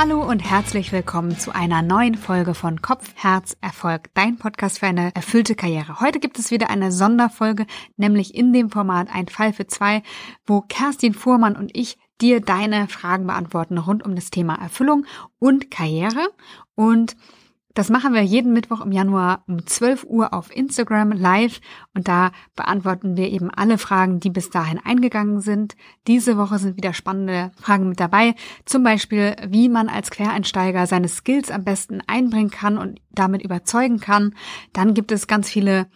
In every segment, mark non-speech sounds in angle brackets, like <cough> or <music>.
Hallo und herzlich willkommen zu einer neuen Folge von Kopf, Herz, Erfolg, dein Podcast für eine erfüllte Karriere. Heute gibt es wieder eine Sonderfolge, nämlich in dem Format Ein Fall für zwei, wo Kerstin Fuhrmann und ich dir deine Fragen beantworten rund um das Thema Erfüllung und Karriere. Und das machen wir jeden Mittwoch im Januar um 12 Uhr auf Instagram live und da beantworten wir eben alle Fragen, die bis dahin eingegangen sind. Diese Woche sind wieder spannende Fragen mit dabei. Zum Beispiel, wie man als Quereinsteiger seine Skills am besten einbringen kann und damit überzeugen kann. Dann gibt es ganz viele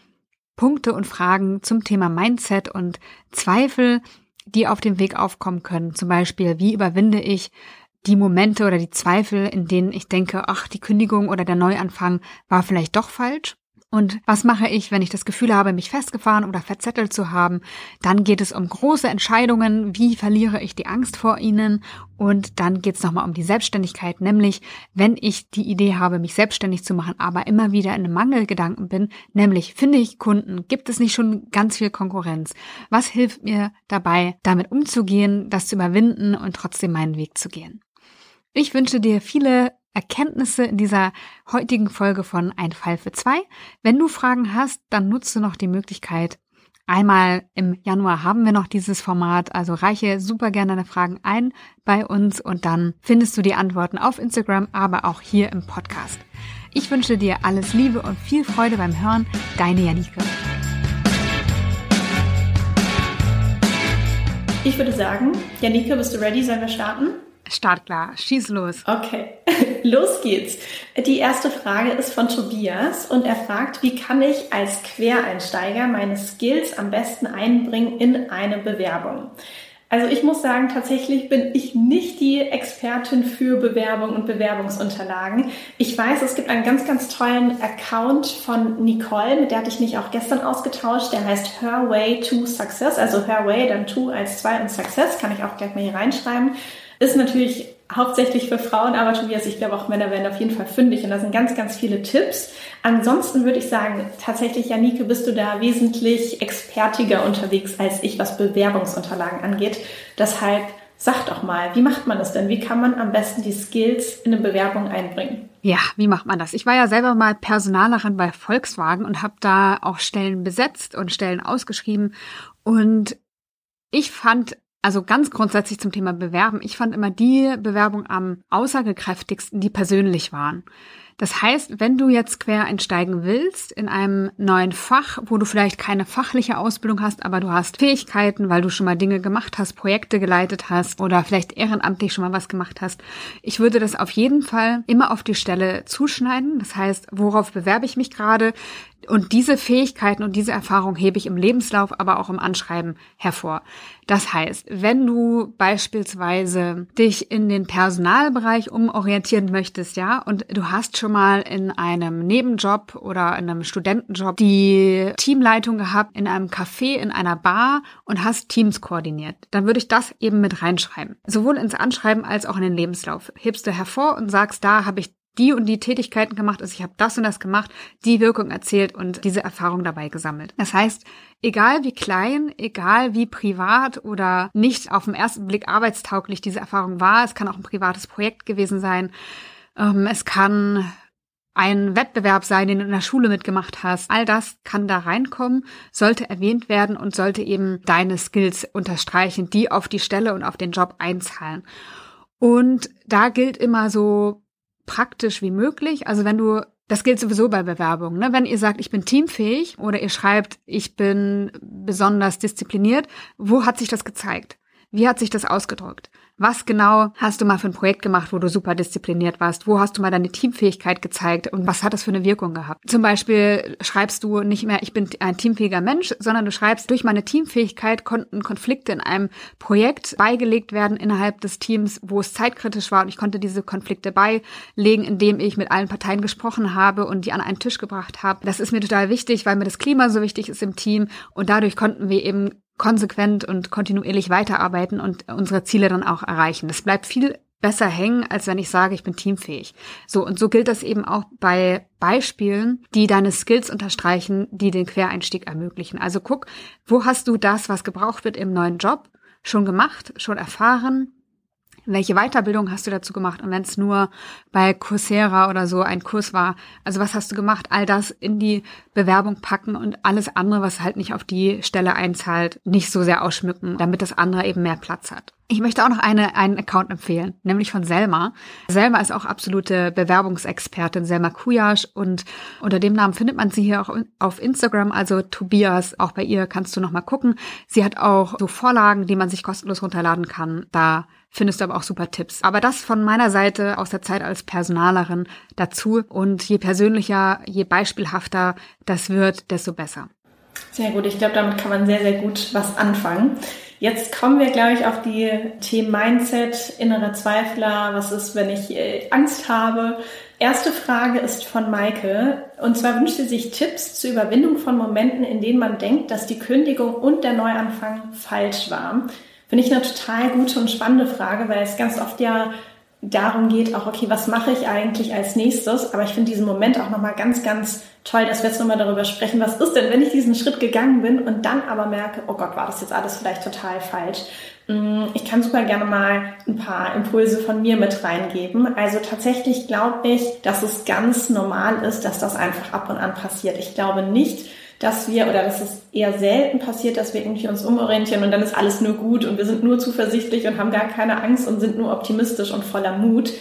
Punkte und Fragen zum Thema Mindset und Zweifel, die auf dem Weg aufkommen können. Zum Beispiel, wie überwinde ich die Momente oder die Zweifel, in denen ich denke, ach, die Kündigung oder der Neuanfang war vielleicht doch falsch. Und was mache ich, wenn ich das Gefühl habe, mich festgefahren oder verzettelt zu haben? Dann geht es um große Entscheidungen. Wie verliere ich die Angst vor ihnen? Und dann geht es nochmal um die Selbstständigkeit, nämlich wenn ich die Idee habe, mich selbstständig zu machen, aber immer wieder in einem Mangelgedanken bin, nämlich finde ich Kunden, gibt es nicht schon ganz viel Konkurrenz? Was hilft mir dabei, damit umzugehen, das zu überwinden und trotzdem meinen Weg zu gehen? Ich wünsche dir viele Erkenntnisse in dieser heutigen Folge von Ein Fall für zwei. Wenn du Fragen hast, dann nutze noch die Möglichkeit. Einmal im Januar haben wir noch dieses Format, also reiche super gerne deine Fragen ein bei uns und dann findest du die Antworten auf Instagram, aber auch hier im Podcast. Ich wünsche dir alles Liebe und viel Freude beim Hören. Deine Janike. Ich würde sagen, Janike, bist du ready? Sollen wir starten? Startklar, schieß los. Okay, <laughs> los geht's. Die erste Frage ist von Tobias und er fragt, wie kann ich als Quereinsteiger meine Skills am besten einbringen in eine Bewerbung? Also ich muss sagen, tatsächlich bin ich nicht die Expertin für Bewerbung und Bewerbungsunterlagen. Ich weiß, es gibt einen ganz, ganz tollen Account von Nicole, mit der hatte ich mich auch gestern ausgetauscht. Der heißt Her Way to Success, also Her Way, dann To als zwei und Success, kann ich auch gleich mal hier reinschreiben. Ist natürlich hauptsächlich für Frauen, aber Tobias, ich glaube auch Männer werden auf jeden Fall fündig und da sind ganz, ganz viele Tipps. Ansonsten würde ich sagen, tatsächlich, Janike, bist du da wesentlich expertiger unterwegs als ich, was Bewerbungsunterlagen angeht. Deshalb sag doch mal, wie macht man das denn? Wie kann man am besten die Skills in eine Bewerbung einbringen? Ja, wie macht man das? Ich war ja selber mal Personalerin bei Volkswagen und habe da auch Stellen besetzt und Stellen ausgeschrieben und ich fand also ganz grundsätzlich zum Thema Bewerben. Ich fand immer die Bewerbung am aussagekräftigsten, die persönlich waren. Das heißt, wenn du jetzt quer einsteigen willst in einem neuen Fach, wo du vielleicht keine fachliche Ausbildung hast, aber du hast Fähigkeiten, weil du schon mal Dinge gemacht hast, Projekte geleitet hast oder vielleicht ehrenamtlich schon mal was gemacht hast, ich würde das auf jeden Fall immer auf die Stelle zuschneiden. Das heißt, worauf bewerbe ich mich gerade? Und diese Fähigkeiten und diese Erfahrung hebe ich im Lebenslauf, aber auch im Anschreiben hervor. Das heißt, wenn du beispielsweise dich in den Personalbereich umorientieren möchtest, ja, und du hast schon mal in einem Nebenjob oder in einem Studentenjob die Teamleitung gehabt, in einem Café, in einer Bar und hast Teams koordiniert, dann würde ich das eben mit reinschreiben. Sowohl ins Anschreiben als auch in den Lebenslauf. Hebst du hervor und sagst, da habe ich die und die Tätigkeiten gemacht, also ich habe das und das gemacht, die Wirkung erzählt und diese Erfahrung dabei gesammelt. Das heißt, egal wie klein, egal wie privat oder nicht auf den ersten Blick arbeitstauglich diese Erfahrung war, es kann auch ein privates Projekt gewesen sein, ähm, es kann ein Wettbewerb sein, den du in der Schule mitgemacht hast. All das kann da reinkommen, sollte erwähnt werden und sollte eben deine Skills unterstreichen, die auf die Stelle und auf den Job einzahlen. Und da gilt immer so praktisch wie möglich. Also wenn du das gilt sowieso bei Bewerbungen. Ne? Wenn ihr sagt, ich bin teamfähig oder ihr schreibt, ich bin besonders diszipliniert, wo hat sich das gezeigt? Wie hat sich das ausgedrückt? Was genau hast du mal für ein Projekt gemacht, wo du super diszipliniert warst? Wo hast du mal deine Teamfähigkeit gezeigt und was hat das für eine Wirkung gehabt? Zum Beispiel schreibst du nicht mehr, ich bin ein teamfähiger Mensch, sondern du schreibst, durch meine Teamfähigkeit konnten Konflikte in einem Projekt beigelegt werden innerhalb des Teams, wo es zeitkritisch war und ich konnte diese Konflikte beilegen, indem ich mit allen Parteien gesprochen habe und die an einen Tisch gebracht habe. Das ist mir total wichtig, weil mir das Klima so wichtig ist im Team und dadurch konnten wir eben konsequent und kontinuierlich weiterarbeiten und unsere Ziele dann auch erreichen. Das bleibt viel besser hängen, als wenn ich sage, ich bin teamfähig. So, und so gilt das eben auch bei Beispielen, die deine Skills unterstreichen, die den Quereinstieg ermöglichen. Also guck, wo hast du das, was gebraucht wird im neuen Job, schon gemacht, schon erfahren? Welche Weiterbildung hast du dazu gemacht? Und wenn es nur bei Coursera oder so ein Kurs war, also was hast du gemacht? All das in die Bewerbung packen und alles andere, was halt nicht auf die Stelle einzahlt, nicht so sehr ausschmücken, damit das andere eben mehr Platz hat. Ich möchte auch noch eine, einen Account empfehlen, nämlich von Selma. Selma ist auch absolute Bewerbungsexpertin, Selma Kujasch und unter dem Namen findet man sie hier auch auf Instagram, also Tobias, auch bei ihr kannst du noch mal gucken. Sie hat auch so Vorlagen, die man sich kostenlos runterladen kann. Da findest du aber auch super Tipps. Aber das von meiner Seite aus der Zeit als Personalerin dazu und je persönlicher, je beispielhafter das wird, desto besser. Sehr gut, ich glaube, damit kann man sehr, sehr gut was anfangen. Jetzt kommen wir, glaube ich, auf die Themen Mindset, innere Zweifler, was ist, wenn ich äh, Angst habe. Erste Frage ist von Maike. Und zwar wünscht sie sich Tipps zur Überwindung von Momenten, in denen man denkt, dass die Kündigung und der Neuanfang falsch war. Finde ich eine total gute und spannende Frage, weil es ganz oft ja darum geht, auch, okay, was mache ich eigentlich als nächstes? Aber ich finde diesen Moment auch nochmal ganz, ganz toll, dass wir jetzt nochmal darüber sprechen, was ist denn, wenn ich diesen Schritt gegangen bin und dann aber merke, oh Gott, war das jetzt alles vielleicht total falsch. Mm, ich kann super gerne mal ein paar Impulse von mir mit reingeben. Also tatsächlich glaube ich, dass es ganz normal ist, dass das einfach ab und an passiert. Ich glaube nicht, dass wir, oder dass es eher selten passiert, dass wir irgendwie uns umorientieren und dann ist alles nur gut und wir sind nur zuversichtlich und haben gar keine Angst und sind nur optimistisch und voller Mut.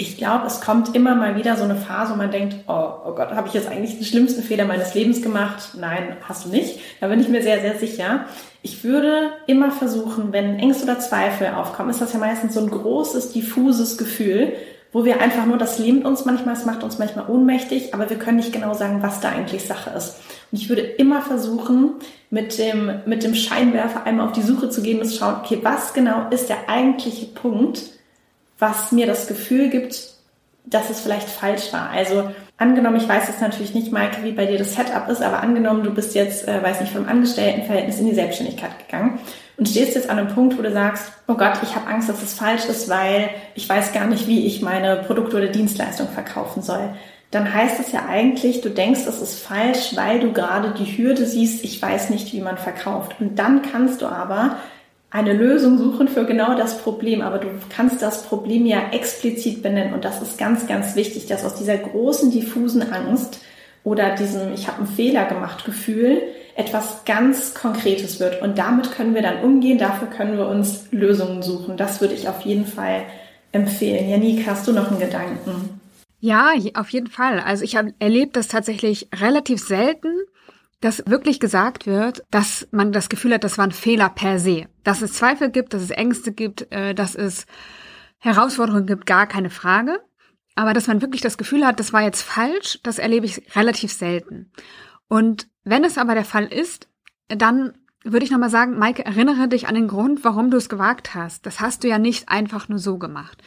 Ich glaube, es kommt immer mal wieder so eine Phase, wo man denkt, oh, oh Gott, habe ich jetzt eigentlich den schlimmsten Fehler meines Lebens gemacht? Nein, hast du nicht. Da bin ich mir sehr, sehr sicher. Ich würde immer versuchen, wenn Ängste oder Zweifel aufkommen, ist das ja meistens so ein großes, diffuses Gefühl, wo wir einfach nur, das lähmt uns manchmal, es macht uns manchmal ohnmächtig, aber wir können nicht genau sagen, was da eigentlich Sache ist. Und ich würde immer versuchen, mit dem, mit dem Scheinwerfer einmal auf die Suche zu gehen und zu schauen, okay, was genau ist der eigentliche Punkt, was mir das Gefühl gibt, dass es vielleicht falsch war. Also angenommen, ich weiß jetzt natürlich nicht, Maike, wie bei dir das Setup ist, aber angenommen, du bist jetzt, äh, weiß nicht, vom Angestelltenverhältnis in die Selbstständigkeit gegangen und stehst jetzt an einem Punkt, wo du sagst, oh Gott, ich habe Angst, dass es falsch ist, weil ich weiß gar nicht, wie ich meine Produkte oder Dienstleistung verkaufen soll. Dann heißt es ja eigentlich, du denkst, das ist falsch, weil du gerade die Hürde siehst, ich weiß nicht, wie man verkauft. Und dann kannst du aber eine Lösung suchen für genau das Problem, aber du kannst das Problem ja explizit benennen. Und das ist ganz, ganz wichtig, dass aus dieser großen diffusen Angst oder diesem ich habe einen Fehler gemacht Gefühl etwas ganz Konkretes wird und damit können wir dann umgehen, dafür können wir uns Lösungen suchen. Das würde ich auf jeden Fall empfehlen. Janik, hast du noch einen Gedanken? Ja, auf jeden Fall. Also ich habe erlebt das tatsächlich relativ selten, dass wirklich gesagt wird, dass man das Gefühl hat, das war ein Fehler per se. Dass es Zweifel gibt, dass es Ängste gibt, äh, dass es Herausforderungen gibt, gar keine Frage. Aber dass man wirklich das Gefühl hat, das war jetzt falsch, das erlebe ich relativ selten. Und wenn es aber der Fall ist, dann würde ich nochmal sagen, Maike, erinnere dich an den Grund, warum du es gewagt hast. Das hast du ja nicht einfach nur so gemacht.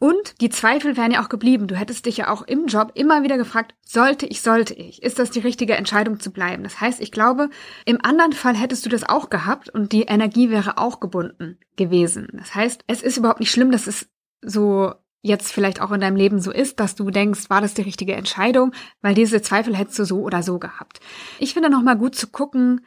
Und die Zweifel wären ja auch geblieben. Du hättest dich ja auch im Job immer wieder gefragt, sollte ich, sollte ich? Ist das die richtige Entscheidung zu bleiben? Das heißt, ich glaube, im anderen Fall hättest du das auch gehabt und die Energie wäre auch gebunden gewesen. Das heißt, es ist überhaupt nicht schlimm, dass es so jetzt vielleicht auch in deinem Leben so ist, dass du denkst, war das die richtige Entscheidung, weil diese Zweifel hättest du so oder so gehabt. Ich finde nochmal gut zu gucken,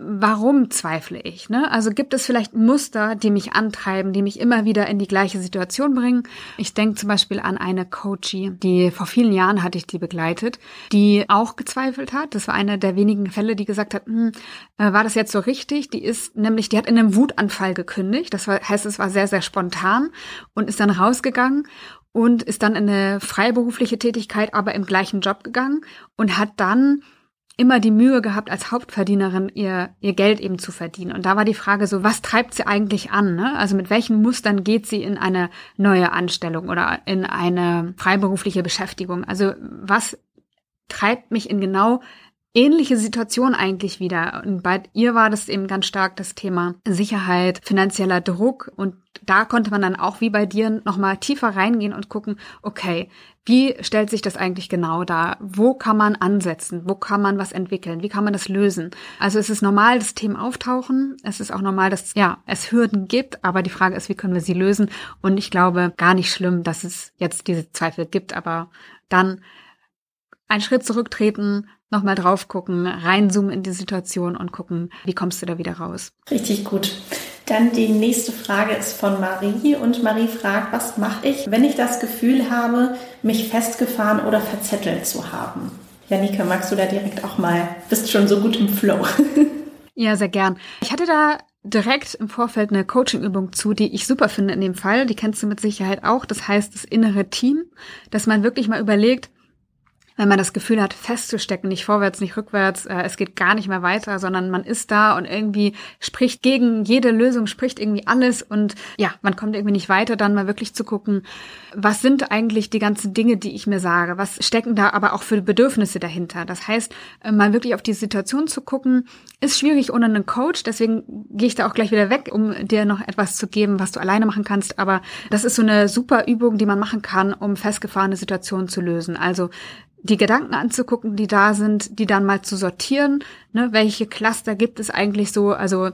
warum zweifle ich? Ne? Also gibt es vielleicht Muster, die mich antreiben, die mich immer wieder in die gleiche Situation bringen? Ich denke zum Beispiel an eine Coachie, die vor vielen Jahren hatte ich die begleitet, die auch gezweifelt hat. Das war einer der wenigen Fälle, die gesagt hat, hm, äh, war das jetzt so richtig? Die ist nämlich, die hat in einem Wutanfall gekündigt. Das heißt, es war sehr, sehr spontan und ist dann rausgegangen und ist dann in eine freiberufliche Tätigkeit, aber im gleichen Job gegangen und hat dann immer die Mühe gehabt, als Hauptverdienerin ihr, ihr Geld eben zu verdienen. Und da war die Frage so, was treibt sie eigentlich an? Ne? Also mit welchen Mustern geht sie in eine neue Anstellung oder in eine freiberufliche Beschäftigung? Also was treibt mich in genau ähnliche Situation eigentlich wieder. Und bei ihr war das eben ganz stark das Thema Sicherheit, finanzieller Druck. Und da konnte man dann auch wie bei dir nochmal tiefer reingehen und gucken, okay, wie stellt sich das eigentlich genau dar? Wo kann man ansetzen? Wo kann man was entwickeln? Wie kann man das lösen? Also es ist normal, dass Themen auftauchen. Es ist auch normal, dass ja, es Hürden gibt. Aber die Frage ist, wie können wir sie lösen? Und ich glaube, gar nicht schlimm, dass es jetzt diese Zweifel gibt. Aber dann einen Schritt zurücktreten, nochmal drauf gucken, reinzoomen in die Situation und gucken, wie kommst du da wieder raus. Richtig gut. Dann die nächste Frage ist von Marie und Marie fragt, was mache ich, wenn ich das Gefühl habe, mich festgefahren oder verzettelt zu haben? Janike, magst du da direkt auch mal, bist schon so gut im Flow. <laughs> ja, sehr gern. Ich hatte da direkt im Vorfeld eine Coachingübung zu, die ich super finde in dem Fall. Die kennst du mit Sicherheit auch. Das heißt das innere Team, dass man wirklich mal überlegt, wenn man das Gefühl hat, festzustecken, nicht vorwärts, nicht rückwärts, äh, es geht gar nicht mehr weiter, sondern man ist da und irgendwie spricht gegen jede Lösung, spricht irgendwie alles und ja, man kommt irgendwie nicht weiter, dann mal wirklich zu gucken, was sind eigentlich die ganzen Dinge, die ich mir sage, was stecken da aber auch für Bedürfnisse dahinter. Das heißt, äh, mal wirklich auf die Situation zu gucken, ist schwierig ohne einen Coach, deswegen gehe ich da auch gleich wieder weg, um dir noch etwas zu geben, was du alleine machen kannst, aber das ist so eine super Übung, die man machen kann, um festgefahrene Situationen zu lösen. Also die Gedanken anzugucken, die da sind, die dann mal zu sortieren. Ne, welche Cluster gibt es eigentlich so? Also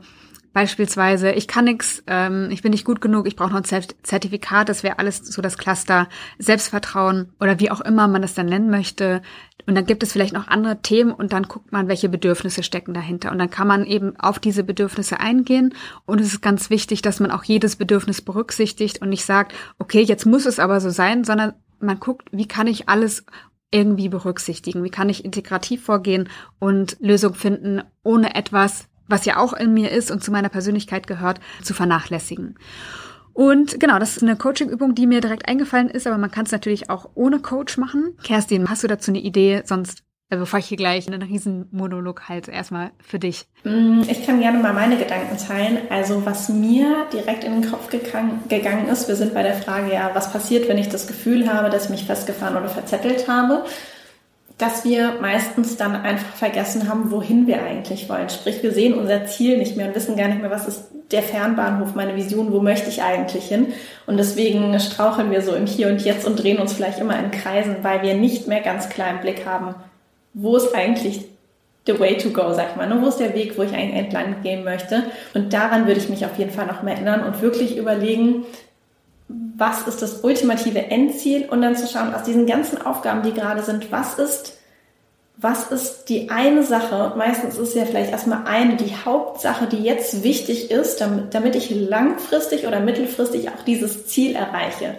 beispielsweise, ich kann nix, ähm, ich bin nicht gut genug, ich brauche noch ein Zertifikat, das wäre alles so das Cluster Selbstvertrauen oder wie auch immer man das dann nennen möchte. Und dann gibt es vielleicht noch andere Themen und dann guckt man, welche Bedürfnisse stecken dahinter. Und dann kann man eben auf diese Bedürfnisse eingehen. Und es ist ganz wichtig, dass man auch jedes Bedürfnis berücksichtigt und nicht sagt, okay, jetzt muss es aber so sein, sondern man guckt, wie kann ich alles irgendwie berücksichtigen? Wie kann ich integrativ vorgehen und Lösung finden, ohne etwas, was ja auch in mir ist und zu meiner Persönlichkeit gehört, zu vernachlässigen? Und genau, das ist eine Coaching-Übung, die mir direkt eingefallen ist, aber man kann es natürlich auch ohne Coach machen. Kerstin, hast du dazu eine Idee? Sonst bevor ich hier gleich einen riesen Monolog halte, erstmal für dich. Mm, ich kann gerne mal meine Gedanken teilen. Also was mir direkt in den Kopf gegangen ist, wir sind bei der Frage, ja, was passiert, wenn ich das Gefühl habe, dass ich mich festgefahren oder verzettelt habe, dass wir meistens dann einfach vergessen haben, wohin wir eigentlich wollen. Sprich, wir sehen unser Ziel nicht mehr und wissen gar nicht mehr, was ist der Fernbahnhof, meine Vision, wo möchte ich eigentlich hin? Und deswegen straucheln wir so im Hier und Jetzt und drehen uns vielleicht immer in Kreisen, weil wir nicht mehr ganz klar im Blick haben, wo ist eigentlich the way to go, sag ich mal. Ne? Wo ist der Weg, wo ich eigentlich entlang gehen möchte? Und daran würde ich mich auf jeden Fall noch mehr erinnern und wirklich überlegen, was ist das ultimative Endziel und dann zu schauen, aus diesen ganzen Aufgaben, die gerade sind, was ist, was ist die eine Sache, meistens ist ja vielleicht erstmal eine, die Hauptsache, die jetzt wichtig ist, damit, damit ich langfristig oder mittelfristig auch dieses Ziel erreiche.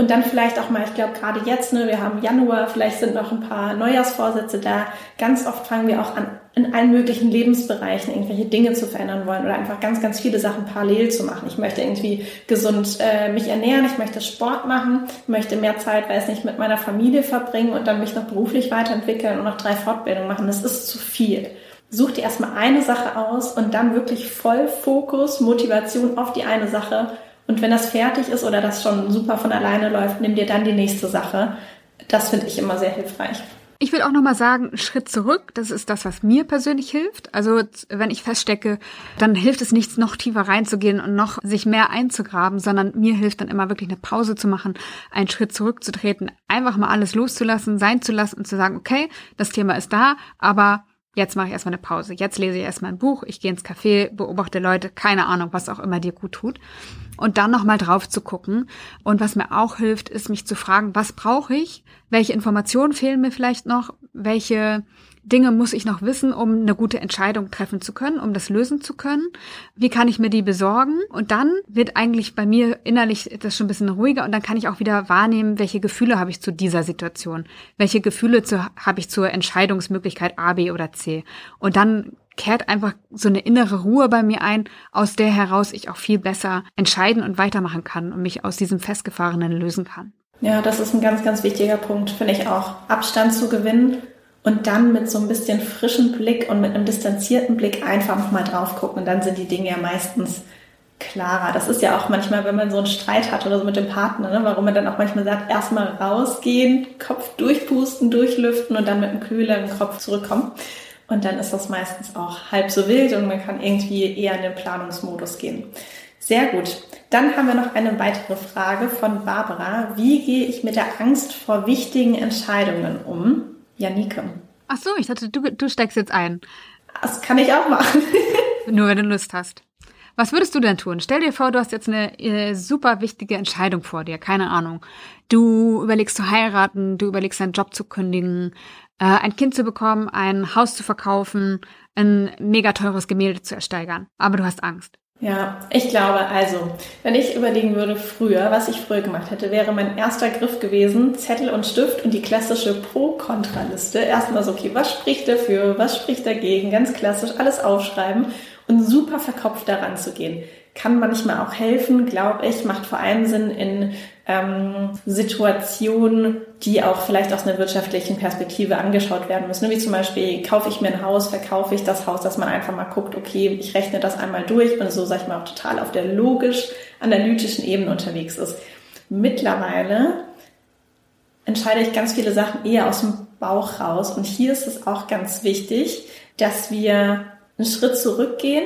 Und dann vielleicht auch mal, ich glaube gerade jetzt, ne, wir haben Januar, vielleicht sind noch ein paar Neujahrsvorsätze da. Ganz oft fangen wir auch an, in allen möglichen Lebensbereichen irgendwelche Dinge zu verändern wollen oder einfach ganz, ganz viele Sachen parallel zu machen. Ich möchte irgendwie gesund äh, mich ernähren, ich möchte Sport machen, möchte mehr Zeit, weiß nicht, mit meiner Familie verbringen und dann mich noch beruflich weiterentwickeln und noch drei Fortbildungen machen. Das ist zu viel. Such dir erstmal eine Sache aus und dann wirklich voll Fokus, Motivation auf die eine Sache und wenn das fertig ist oder das schon super von alleine läuft, nimm dir dann die nächste Sache. Das finde ich immer sehr hilfreich. Ich will auch nochmal sagen, Schritt zurück, das ist das, was mir persönlich hilft. Also wenn ich feststecke, dann hilft es nichts, noch tiefer reinzugehen und noch sich mehr einzugraben, sondern mir hilft dann immer wirklich eine Pause zu machen, einen Schritt zurückzutreten, einfach mal alles loszulassen, sein zu lassen und zu sagen, okay, das Thema ist da, aber Jetzt mache ich erstmal eine Pause. Jetzt lese ich erstmal ein Buch. Ich gehe ins Café, beobachte Leute, keine Ahnung, was auch immer dir gut tut. Und dann nochmal drauf zu gucken. Und was mir auch hilft, ist mich zu fragen, was brauche ich? Welche Informationen fehlen mir vielleicht noch? Welche Dinge muss ich noch wissen, um eine gute Entscheidung treffen zu können, um das lösen zu können? Wie kann ich mir die besorgen? Und dann wird eigentlich bei mir innerlich das schon ein bisschen ruhiger und dann kann ich auch wieder wahrnehmen, welche Gefühle habe ich zu dieser Situation? Welche Gefühle zu, habe ich zur Entscheidungsmöglichkeit A, B oder C? Und dann kehrt einfach so eine innere Ruhe bei mir ein, aus der heraus ich auch viel besser entscheiden und weitermachen kann und mich aus diesem Festgefahrenen lösen kann. Ja, das ist ein ganz, ganz wichtiger Punkt, finde ich auch. Abstand zu gewinnen und dann mit so ein bisschen frischen Blick und mit einem distanzierten Blick einfach nochmal drauf gucken. Und dann sind die Dinge ja meistens klarer. Das ist ja auch manchmal, wenn man so einen Streit hat oder so mit dem Partner, ne, warum man dann auch manchmal sagt, erstmal rausgehen, Kopf durchpusten, durchlüften und dann mit einem kühleren Kopf zurückkommen. Und dann ist das meistens auch halb so wild und man kann irgendwie eher in den Planungsmodus gehen. Sehr gut. Dann haben wir noch eine weitere Frage von Barbara. Wie gehe ich mit der Angst vor wichtigen Entscheidungen um? Janike. Ach so, ich dachte, du, du steckst jetzt ein. Das kann ich auch machen. <laughs> Nur wenn du Lust hast. Was würdest du denn tun? Stell dir vor, du hast jetzt eine äh, super wichtige Entscheidung vor dir, keine Ahnung. Du überlegst zu heiraten, du überlegst deinen Job zu kündigen, ein Kind zu bekommen, ein Haus zu verkaufen, ein mega teures Gemälde zu ersteigern. Aber du hast Angst. Ja, ich glaube, also, wenn ich überlegen würde früher, was ich früher gemacht hätte, wäre mein erster Griff gewesen, Zettel und Stift und die klassische Pro-Kontra-Liste. Erstmal so, okay, was spricht dafür, was spricht dagegen, ganz klassisch, alles aufschreiben und super verkopft daran zu gehen kann manchmal auch helfen, glaube ich, macht vor allem Sinn in ähm, Situationen, die auch vielleicht aus einer wirtschaftlichen Perspektive angeschaut werden müssen. Wie zum Beispiel, kaufe ich mir ein Haus, verkaufe ich das Haus, dass man einfach mal guckt, okay, ich rechne das einmal durch und so, sag ich mal, auch total auf der logisch-analytischen Ebene unterwegs ist. Mittlerweile entscheide ich ganz viele Sachen eher aus dem Bauch raus und hier ist es auch ganz wichtig, dass wir einen Schritt zurückgehen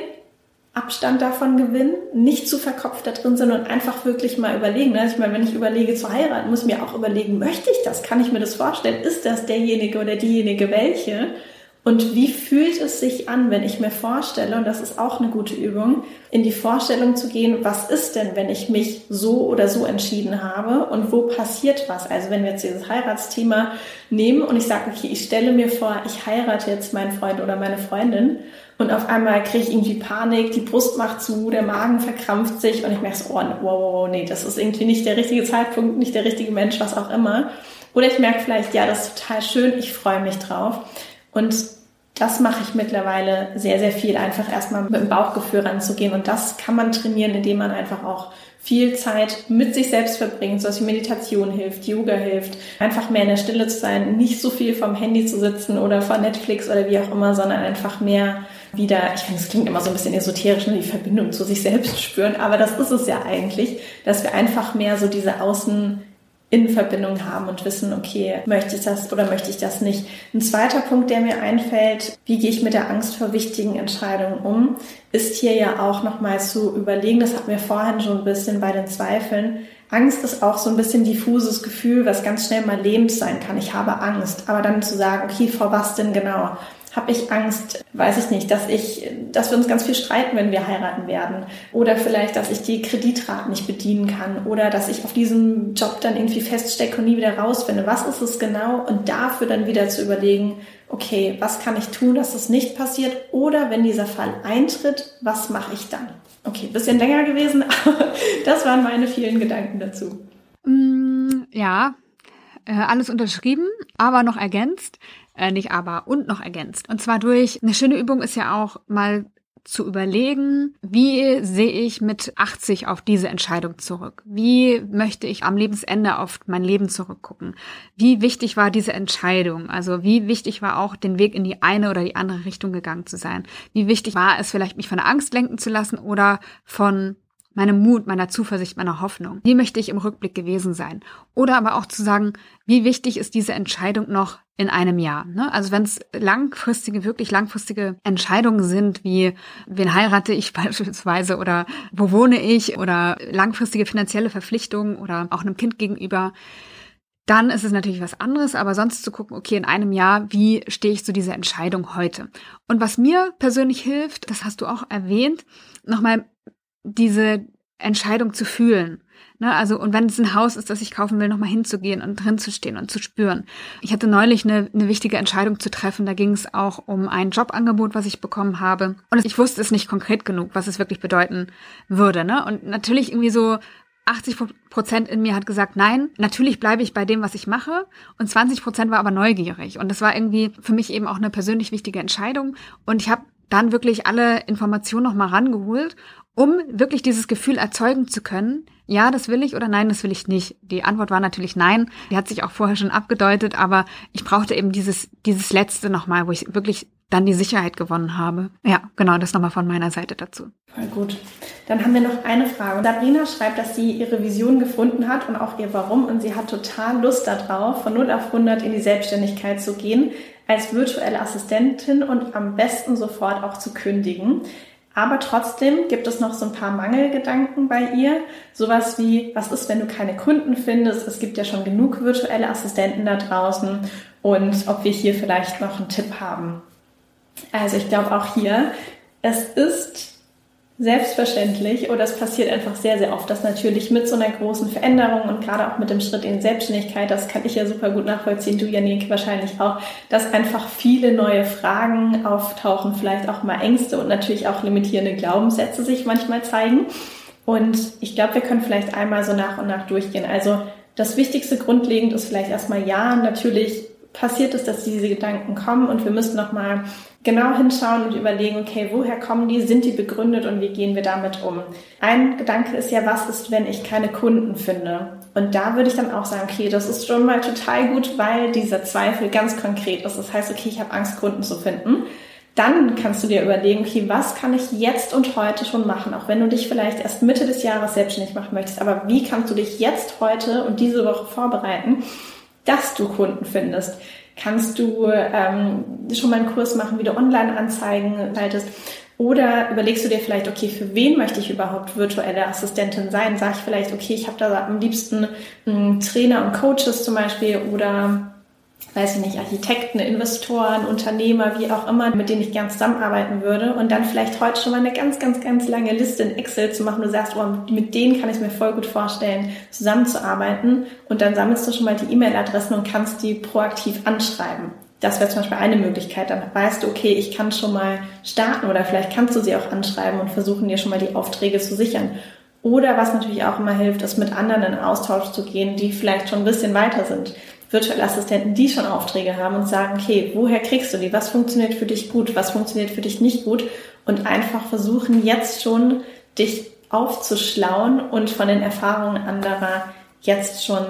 Abstand davon gewinnen, nicht zu verkopft da drin sind und einfach wirklich mal überlegen. Also ich meine, wenn ich überlege zu heiraten, muss ich mir auch überlegen, möchte ich das? Kann ich mir das vorstellen? Ist das derjenige oder diejenige welche? Und wie fühlt es sich an, wenn ich mir vorstelle, und das ist auch eine gute Übung, in die Vorstellung zu gehen, was ist denn, wenn ich mich so oder so entschieden habe und wo passiert was? Also wenn wir jetzt dieses Heiratsthema nehmen und ich sage, okay, ich stelle mir vor, ich heirate jetzt meinen Freund oder meine Freundin und auf einmal kriege ich irgendwie Panik, die Brust macht zu, der Magen verkrampft sich und ich merke so, oh, wow, wow, nee, das ist irgendwie nicht der richtige Zeitpunkt, nicht der richtige Mensch, was auch immer. Oder ich merke vielleicht, ja, das ist total schön, ich freue mich drauf. Und das mache ich mittlerweile sehr, sehr viel, einfach erstmal mit dem Bauchgefühl ranzugehen. Und das kann man trainieren, indem man einfach auch viel Zeit mit sich selbst verbringt, so dass Meditation hilft, Yoga hilft, einfach mehr in der Stille zu sein, nicht so viel vom Handy zu sitzen oder vor Netflix oder wie auch immer, sondern einfach mehr wieder, ich finde, es klingt immer so ein bisschen esoterisch, ne, die Verbindung zu sich selbst <laughs> spüren, aber das ist es ja eigentlich, dass wir einfach mehr so diese Außen in Verbindung haben und wissen, okay, möchte ich das oder möchte ich das nicht. Ein zweiter Punkt, der mir einfällt, wie gehe ich mit der Angst vor wichtigen Entscheidungen um, ist hier ja auch nochmal zu überlegen, das hatten wir vorhin schon ein bisschen bei den Zweifeln, Angst ist auch so ein bisschen diffuses Gefühl, was ganz schnell mal lebend sein kann. Ich habe Angst. Aber dann zu sagen, okay, vor was denn genau? Habe ich Angst, weiß ich nicht, dass ich, dass wir uns ganz viel streiten, wenn wir heiraten werden. Oder vielleicht, dass ich die Kreditraten nicht bedienen kann. Oder dass ich auf diesem Job dann irgendwie feststecke und nie wieder rausfinde. Was ist es genau? Und dafür dann wieder zu überlegen, okay, was kann ich tun, dass das nicht passiert? Oder wenn dieser Fall eintritt, was mache ich dann? Okay, bisschen länger gewesen, <laughs> aber das waren meine vielen Gedanken dazu. Mm, ja, äh, alles unterschrieben, aber noch ergänzt äh, nicht aber und noch ergänzt. Und zwar durch, eine schöne Übung ist ja auch mal zu überlegen, wie sehe ich mit 80 auf diese Entscheidung zurück? Wie möchte ich am Lebensende auf mein Leben zurückgucken? Wie wichtig war diese Entscheidung? Also wie wichtig war auch den Weg in die eine oder die andere Richtung gegangen zu sein? Wie wichtig war es vielleicht mich von der Angst lenken zu lassen oder von meinem Mut, meiner Zuversicht, meiner Hoffnung. Wie möchte ich im Rückblick gewesen sein? Oder aber auch zu sagen, wie wichtig ist diese Entscheidung noch in einem Jahr? Ne? Also wenn es langfristige, wirklich langfristige Entscheidungen sind, wie wen heirate ich <laughs> beispielsweise oder wo wohne ich oder langfristige finanzielle Verpflichtungen oder auch einem Kind gegenüber, dann ist es natürlich was anderes, aber sonst zu gucken, okay, in einem Jahr, wie stehe ich zu dieser Entscheidung heute? Und was mir persönlich hilft, das hast du auch erwähnt, nochmal diese Entscheidung zu fühlen. Ne, also, und wenn es ein Haus ist, das ich kaufen will, nochmal hinzugehen und drin zu stehen und zu spüren. Ich hatte neulich eine, eine wichtige Entscheidung zu treffen. Da ging es auch um ein Jobangebot, was ich bekommen habe. Und ich wusste es nicht konkret genug, was es wirklich bedeuten würde. Ne? Und natürlich irgendwie so 80 Prozent in mir hat gesagt, nein, natürlich bleibe ich bei dem, was ich mache. Und 20 Prozent war aber neugierig. Und das war irgendwie für mich eben auch eine persönlich wichtige Entscheidung. Und ich habe dann wirklich alle Informationen nochmal rangeholt um wirklich dieses Gefühl erzeugen zu können, ja, das will ich oder nein, das will ich nicht. Die Antwort war natürlich nein. Die hat sich auch vorher schon abgedeutet, aber ich brauchte eben dieses, dieses letzte nochmal, wo ich wirklich dann die Sicherheit gewonnen habe. Ja, genau, das nochmal von meiner Seite dazu. Voll gut. Dann haben wir noch eine Frage. Sabrina schreibt, dass sie ihre Vision gefunden hat und auch ihr Warum und sie hat total Lust darauf, von 0 auf 100 in die Selbstständigkeit zu gehen, als virtuelle Assistentin und am besten sofort auch zu kündigen. Aber trotzdem gibt es noch so ein paar Mangelgedanken bei ihr. Sowas wie, was ist, wenn du keine Kunden findest? Es gibt ja schon genug virtuelle Assistenten da draußen. Und ob wir hier vielleicht noch einen Tipp haben. Also ich glaube auch hier, es ist Selbstverständlich oder es passiert einfach sehr, sehr oft, dass natürlich mit so einer großen Veränderung und gerade auch mit dem Schritt in Selbstständigkeit, das kann ich ja super gut nachvollziehen, du Janik wahrscheinlich auch, dass einfach viele neue Fragen auftauchen, vielleicht auch mal Ängste und natürlich auch limitierende Glaubenssätze sich manchmal zeigen. Und ich glaube, wir können vielleicht einmal so nach und nach durchgehen. Also das Wichtigste grundlegend ist vielleicht erstmal ja, natürlich passiert es, dass diese Gedanken kommen und wir müssen nochmal genau hinschauen und überlegen, okay, woher kommen die, sind die begründet und wie gehen wir damit um? Ein Gedanke ist ja, was ist, wenn ich keine Kunden finde? Und da würde ich dann auch sagen, okay, das ist schon mal total gut, weil dieser Zweifel ganz konkret ist. Das heißt, okay, ich habe Angst, Kunden zu finden. Dann kannst du dir überlegen, okay, was kann ich jetzt und heute schon machen, auch wenn du dich vielleicht erst Mitte des Jahres selbstständig machen möchtest. Aber wie kannst du dich jetzt, heute und diese Woche vorbereiten, dass du Kunden findest? Kannst du ähm, schon mal einen Kurs machen, wie du Online-Anzeigen schaltest? Oder überlegst du dir vielleicht, okay, für wen möchte ich überhaupt virtuelle Assistentin sein? Sag ich vielleicht, okay, ich habe da am liebsten einen Trainer und Coaches zum Beispiel oder weiß ich nicht, Architekten, Investoren, Unternehmer, wie auch immer, mit denen ich gern zusammenarbeiten würde und dann vielleicht heute schon mal eine ganz, ganz, ganz lange Liste in Excel zu machen. Du sagst, oh, mit denen kann ich mir voll gut vorstellen, zusammenzuarbeiten und dann sammelst du schon mal die E-Mail-Adressen und kannst die proaktiv anschreiben. Das wäre zum Beispiel eine Möglichkeit. Dann weißt du, okay, ich kann schon mal starten oder vielleicht kannst du sie auch anschreiben und versuchen dir schon mal die Aufträge zu sichern. Oder was natürlich auch immer hilft, ist mit anderen in Austausch zu gehen, die vielleicht schon ein bisschen weiter sind virtuelle Assistenten, die schon Aufträge haben und sagen, okay, woher kriegst du die? Was funktioniert für dich gut? Was funktioniert für dich nicht gut? Und einfach versuchen jetzt schon dich aufzuschlauen und von den Erfahrungen anderer jetzt schon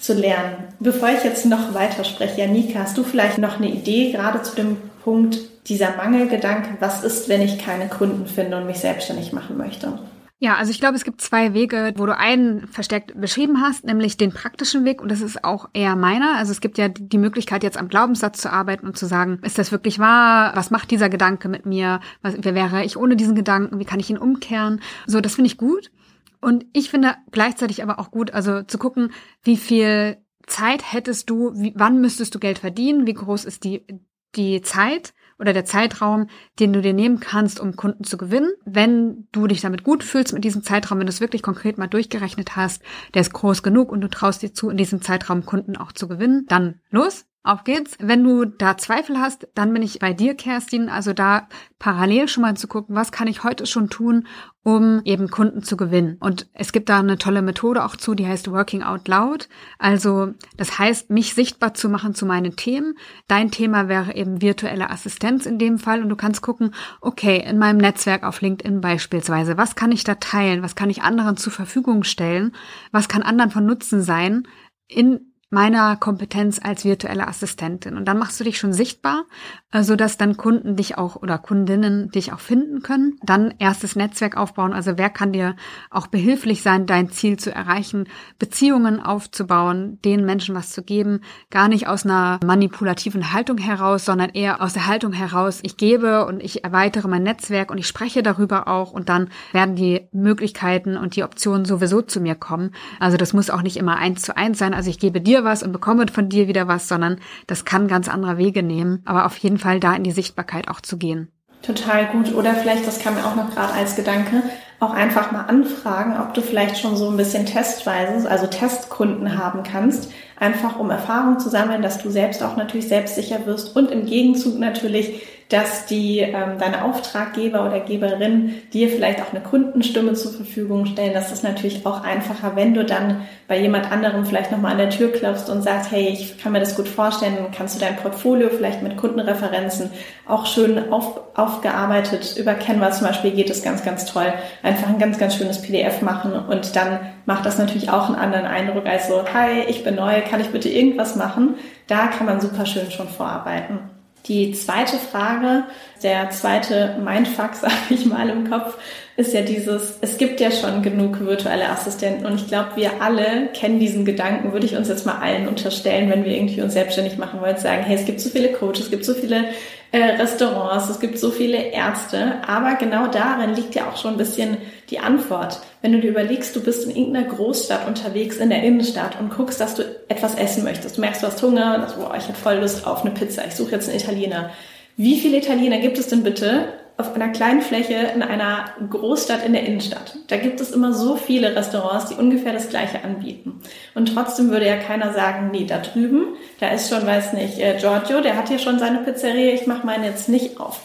zu lernen. Bevor ich jetzt noch weiter spreche, Janika, hast du vielleicht noch eine Idee gerade zu dem Punkt dieser Mangelgedanke, was ist, wenn ich keine Kunden finde und mich selbstständig machen möchte? Ja, also ich glaube, es gibt zwei Wege, wo du einen verstärkt beschrieben hast, nämlich den praktischen Weg und das ist auch eher meiner. Also es gibt ja die Möglichkeit, jetzt am Glaubenssatz zu arbeiten und zu sagen, ist das wirklich wahr? Was macht dieser Gedanke mit mir? Was, wer wäre ich ohne diesen Gedanken? Wie kann ich ihn umkehren? So, das finde ich gut. Und ich finde gleichzeitig aber auch gut, also zu gucken, wie viel Zeit hättest du, wie, wann müsstest du Geld verdienen? Wie groß ist die, die Zeit? Oder der Zeitraum, den du dir nehmen kannst, um Kunden zu gewinnen. Wenn du dich damit gut fühlst mit diesem Zeitraum, wenn du es wirklich konkret mal durchgerechnet hast, der ist groß genug und du traust dir zu, in diesem Zeitraum Kunden auch zu gewinnen, dann los. Auf geht's. Wenn du da Zweifel hast, dann bin ich bei dir, Kerstin. Also da parallel schon mal zu gucken, was kann ich heute schon tun, um eben Kunden zu gewinnen. Und es gibt da eine tolle Methode auch zu, die heißt Working Out Loud. Also das heißt, mich sichtbar zu machen zu meinen Themen. Dein Thema wäre eben virtuelle Assistenz in dem Fall. Und du kannst gucken, okay, in meinem Netzwerk auf LinkedIn beispielsweise, was kann ich da teilen? Was kann ich anderen zur Verfügung stellen? Was kann anderen von Nutzen sein? in meiner Kompetenz als virtuelle Assistentin. Und dann machst du dich schon sichtbar, äh, so dass dann Kunden dich auch oder Kundinnen dich auch finden können. Dann erstes Netzwerk aufbauen. Also wer kann dir auch behilflich sein, dein Ziel zu erreichen, Beziehungen aufzubauen, den Menschen was zu geben, gar nicht aus einer manipulativen Haltung heraus, sondern eher aus der Haltung heraus, ich gebe und ich erweitere mein Netzwerk und ich spreche darüber auch und dann werden die Möglichkeiten und die Optionen sowieso zu mir kommen. Also das muss auch nicht immer eins zu eins sein. Also ich gebe dir was und bekomme von dir wieder was, sondern das kann ganz andere Wege nehmen. Aber auf jeden Fall da in die Sichtbarkeit auch zu gehen. Total gut. Oder vielleicht, das kam mir auch noch gerade als Gedanke, auch einfach mal anfragen, ob du vielleicht schon so ein bisschen testweise, also Testkunden haben kannst, einfach um Erfahrung zu sammeln, dass du selbst auch natürlich selbstsicher wirst und im Gegenzug natürlich dass die ähm, deine Auftraggeber oder Geberin dir vielleicht auch eine Kundenstimme zur Verfügung stellen. Das ist natürlich auch einfacher, wenn du dann bei jemand anderem vielleicht nochmal an der Tür klopfst und sagst, hey, ich kann mir das gut vorstellen, kannst du dein Portfolio vielleicht mit Kundenreferenzen auch schön auf, aufgearbeitet über Canva zum Beispiel geht es ganz, ganz toll. Einfach ein ganz, ganz schönes PDF machen und dann macht das natürlich auch einen anderen Eindruck als so, hi, ich bin neu, kann ich bitte irgendwas machen? Da kann man super schön schon vorarbeiten. Die zweite Frage, der zweite Mindfuck, <laughs> sage ich mal im Kopf, ist ja dieses, es gibt ja schon genug virtuelle Assistenten und ich glaube, wir alle kennen diesen Gedanken, würde ich uns jetzt mal allen unterstellen, wenn wir irgendwie uns selbstständig machen wollen, sagen, hey, es gibt so viele Coaches, es gibt so viele äh, Restaurants, es gibt so viele Ärzte, aber genau darin liegt ja auch schon ein bisschen die Antwort. Wenn du dir überlegst, du bist in irgendeiner Großstadt unterwegs, in der Innenstadt und guckst, dass du etwas essen möchtest, du merkst, du hast Hunger und sagst, boah, ich habe voll Lust auf eine Pizza, ich suche jetzt einen Italiener. Wie viele Italiener gibt es denn bitte auf einer kleinen Fläche in einer Großstadt in der Innenstadt. Da gibt es immer so viele Restaurants, die ungefähr das Gleiche anbieten. Und trotzdem würde ja keiner sagen, nee, da drüben, da ist schon, weiß nicht, äh, Giorgio, der hat hier schon seine Pizzeria, ich mache meine jetzt nicht auf.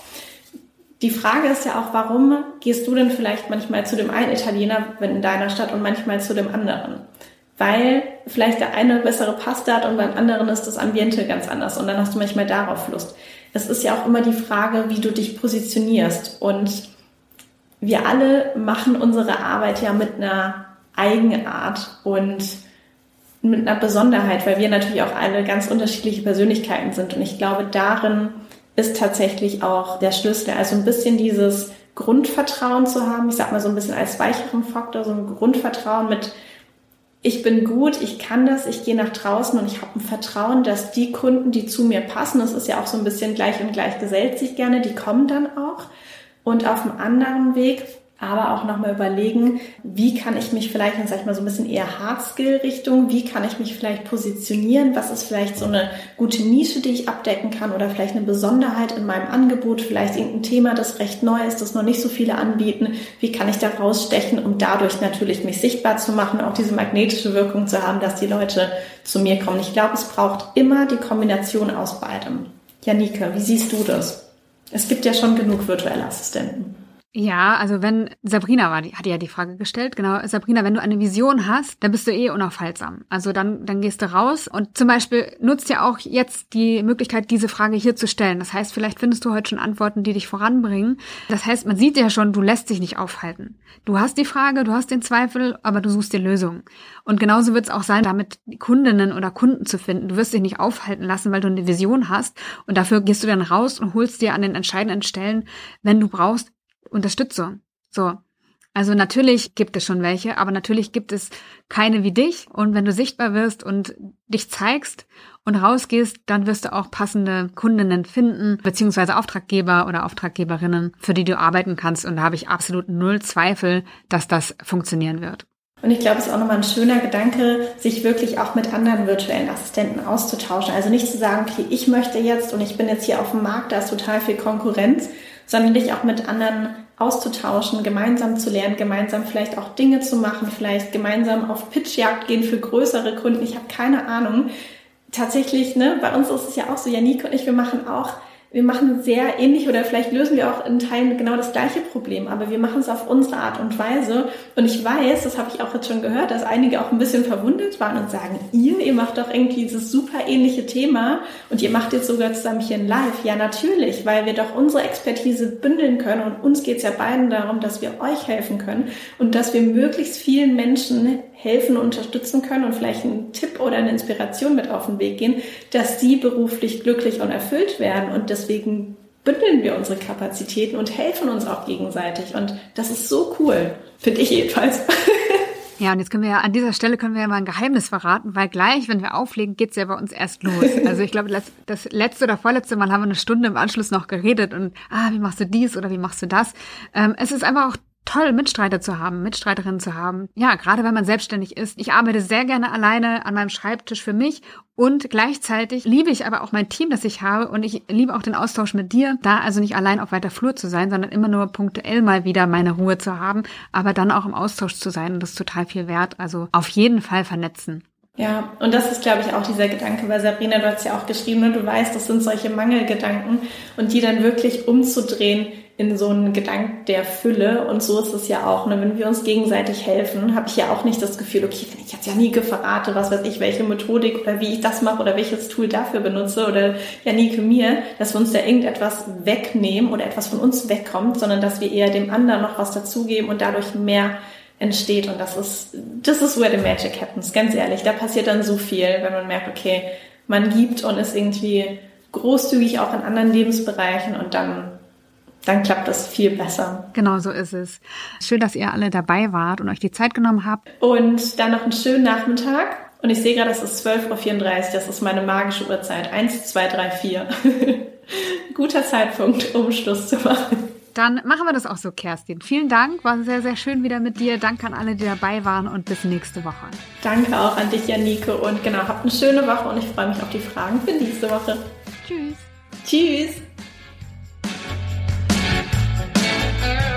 Die Frage ist ja auch, warum gehst du denn vielleicht manchmal zu dem einen Italiener in deiner Stadt und manchmal zu dem anderen? Weil vielleicht der eine bessere Pasta hat und beim anderen ist das Ambiente ganz anders und dann hast du manchmal darauf Lust es ist ja auch immer die Frage, wie du dich positionierst. Und wir alle machen unsere Arbeit ja mit einer Eigenart und mit einer Besonderheit, weil wir natürlich auch alle ganz unterschiedliche Persönlichkeiten sind. Und ich glaube, darin ist tatsächlich auch der Schlüssel. Also ein bisschen dieses Grundvertrauen zu haben, ich sag mal so ein bisschen als weicheren Faktor, so ein Grundvertrauen mit, ich bin gut, ich kann das, ich gehe nach draußen und ich habe ein Vertrauen, dass die Kunden, die zu mir passen, das ist ja auch so ein bisschen gleich und gleich gesellt sich gerne, die kommen dann auch. Und auf dem anderen Weg aber auch nochmal überlegen, wie kann ich mich vielleicht, dann sag ich mal so ein bisschen eher Hard-Skill-Richtung, wie kann ich mich vielleicht positionieren, was ist vielleicht so eine gute Nische, die ich abdecken kann oder vielleicht eine Besonderheit in meinem Angebot, vielleicht irgendein Thema, das recht neu ist, das noch nicht so viele anbieten, wie kann ich da rausstechen, um dadurch natürlich mich sichtbar zu machen, auch diese magnetische Wirkung zu haben, dass die Leute zu mir kommen. Ich glaube, es braucht immer die Kombination aus beidem. Janike, wie siehst du das? Es gibt ja schon genug virtuelle Assistenten. Ja, also wenn Sabrina war, die hat ja die Frage gestellt, genau, Sabrina, wenn du eine Vision hast, dann bist du eh unaufhaltsam. Also dann, dann gehst du raus und zum Beispiel nutzt ja auch jetzt die Möglichkeit, diese Frage hier zu stellen. Das heißt, vielleicht findest du heute schon Antworten, die dich voranbringen. Das heißt, man sieht ja schon, du lässt dich nicht aufhalten. Du hast die Frage, du hast den Zweifel, aber du suchst die Lösung. Und genauso wird es auch sein, damit Kundinnen oder Kunden zu finden. Du wirst dich nicht aufhalten lassen, weil du eine Vision hast und dafür gehst du dann raus und holst dir an den entscheidenden Stellen, wenn du brauchst, Unterstützung. So. Also natürlich gibt es schon welche, aber natürlich gibt es keine wie dich. Und wenn du sichtbar wirst und dich zeigst und rausgehst, dann wirst du auch passende Kundinnen finden, beziehungsweise Auftraggeber oder Auftraggeberinnen, für die du arbeiten kannst. Und da habe ich absolut null Zweifel, dass das funktionieren wird. Und ich glaube, es ist auch nochmal ein schöner Gedanke, sich wirklich auch mit anderen virtuellen Assistenten auszutauschen. Also nicht zu sagen, okay, ich möchte jetzt und ich bin jetzt hier auf dem Markt, da ist total viel Konkurrenz, sondern dich auch mit anderen auszutauschen, gemeinsam zu lernen, gemeinsam vielleicht auch Dinge zu machen, vielleicht gemeinsam auf Pitchjagd gehen für größere Kunden. Ich habe keine Ahnung. Tatsächlich, ne, bei uns ist es ja auch so, Janik und ich, wir machen auch wir machen sehr ähnlich oder vielleicht lösen wir auch in Teilen genau das gleiche Problem, aber wir machen es auf unsere Art und Weise. Und ich weiß, das habe ich auch jetzt schon gehört, dass einige auch ein bisschen verwundert waren und sagen, ihr, ihr macht doch irgendwie dieses super ähnliche Thema und ihr macht jetzt sogar zusammen hier ein Live. Ja, natürlich, weil wir doch unsere Expertise bündeln können und uns geht es ja beiden darum, dass wir euch helfen können und dass wir möglichst vielen Menschen helfen und unterstützen können und vielleicht einen Tipp oder eine Inspiration mit auf den Weg gehen, dass sie beruflich glücklich und erfüllt werden. Und deswegen bündeln wir unsere Kapazitäten und helfen uns auch gegenseitig. Und das ist so cool, finde ich jedenfalls. <laughs> Ja, und jetzt können wir ja an dieser Stelle können wir ja mal ein Geheimnis verraten, weil gleich, wenn wir auflegen, geht's ja bei uns erst los. <laughs> Also ich glaube, das letzte oder vorletzte Mal haben wir eine Stunde im Anschluss noch geredet und ah, wie machst du dies oder wie machst du das? Ähm, es ist einfach auch toll, Mitstreiter zu haben, Mitstreiterinnen zu haben. Ja, gerade wenn man selbstständig ist. Ich arbeite sehr gerne alleine an meinem Schreibtisch für mich und gleichzeitig liebe ich aber auch mein Team, das ich habe und ich liebe auch den Austausch mit dir, da also nicht allein auf weiter Flur zu sein, sondern immer nur punktuell mal wieder meine Ruhe zu haben, aber dann auch im Austausch zu sein und das ist total viel wert. Also auf jeden Fall vernetzen. Ja, und das ist, glaube ich, auch dieser Gedanke, weil Sabrina, du hast ja auch geschrieben, ne, du weißt, das sind solche Mangelgedanken und die dann wirklich umzudrehen in so einen Gedanken der Fülle. Und so ist es ja auch. Ne? Wenn wir uns gegenseitig helfen, habe ich ja auch nicht das Gefühl, okay, wenn ich jetzt ja nie verrate, was weiß ich, welche Methodik oder wie ich das mache oder welches Tool dafür benutze oder Janike mir, dass wir uns da irgendetwas wegnehmen oder etwas von uns wegkommt, sondern dass wir eher dem anderen noch was dazugeben und dadurch mehr entsteht. Und das ist, das ist where the magic happens, ganz ehrlich. Da passiert dann so viel, wenn man merkt, okay, man gibt und ist irgendwie großzügig auch in anderen Lebensbereichen und dann dann klappt das viel besser. Genau so ist es. Schön, dass ihr alle dabei wart und euch die Zeit genommen habt. Und dann noch einen schönen Nachmittag. Und ich sehe gerade, es ist 12.34 Uhr. Das ist meine magische Uhrzeit. 1, 2, 3, 4. Guter Zeitpunkt, um Schluss zu machen. Dann machen wir das auch so, Kerstin. Vielen Dank. War sehr, sehr schön wieder mit dir. Danke an alle, die dabei waren und bis nächste Woche. Danke auch an dich, Janike. Und genau, habt eine schöne Woche und ich freue mich auf die Fragen für nächste Woche. Tschüss. Tschüss. earth.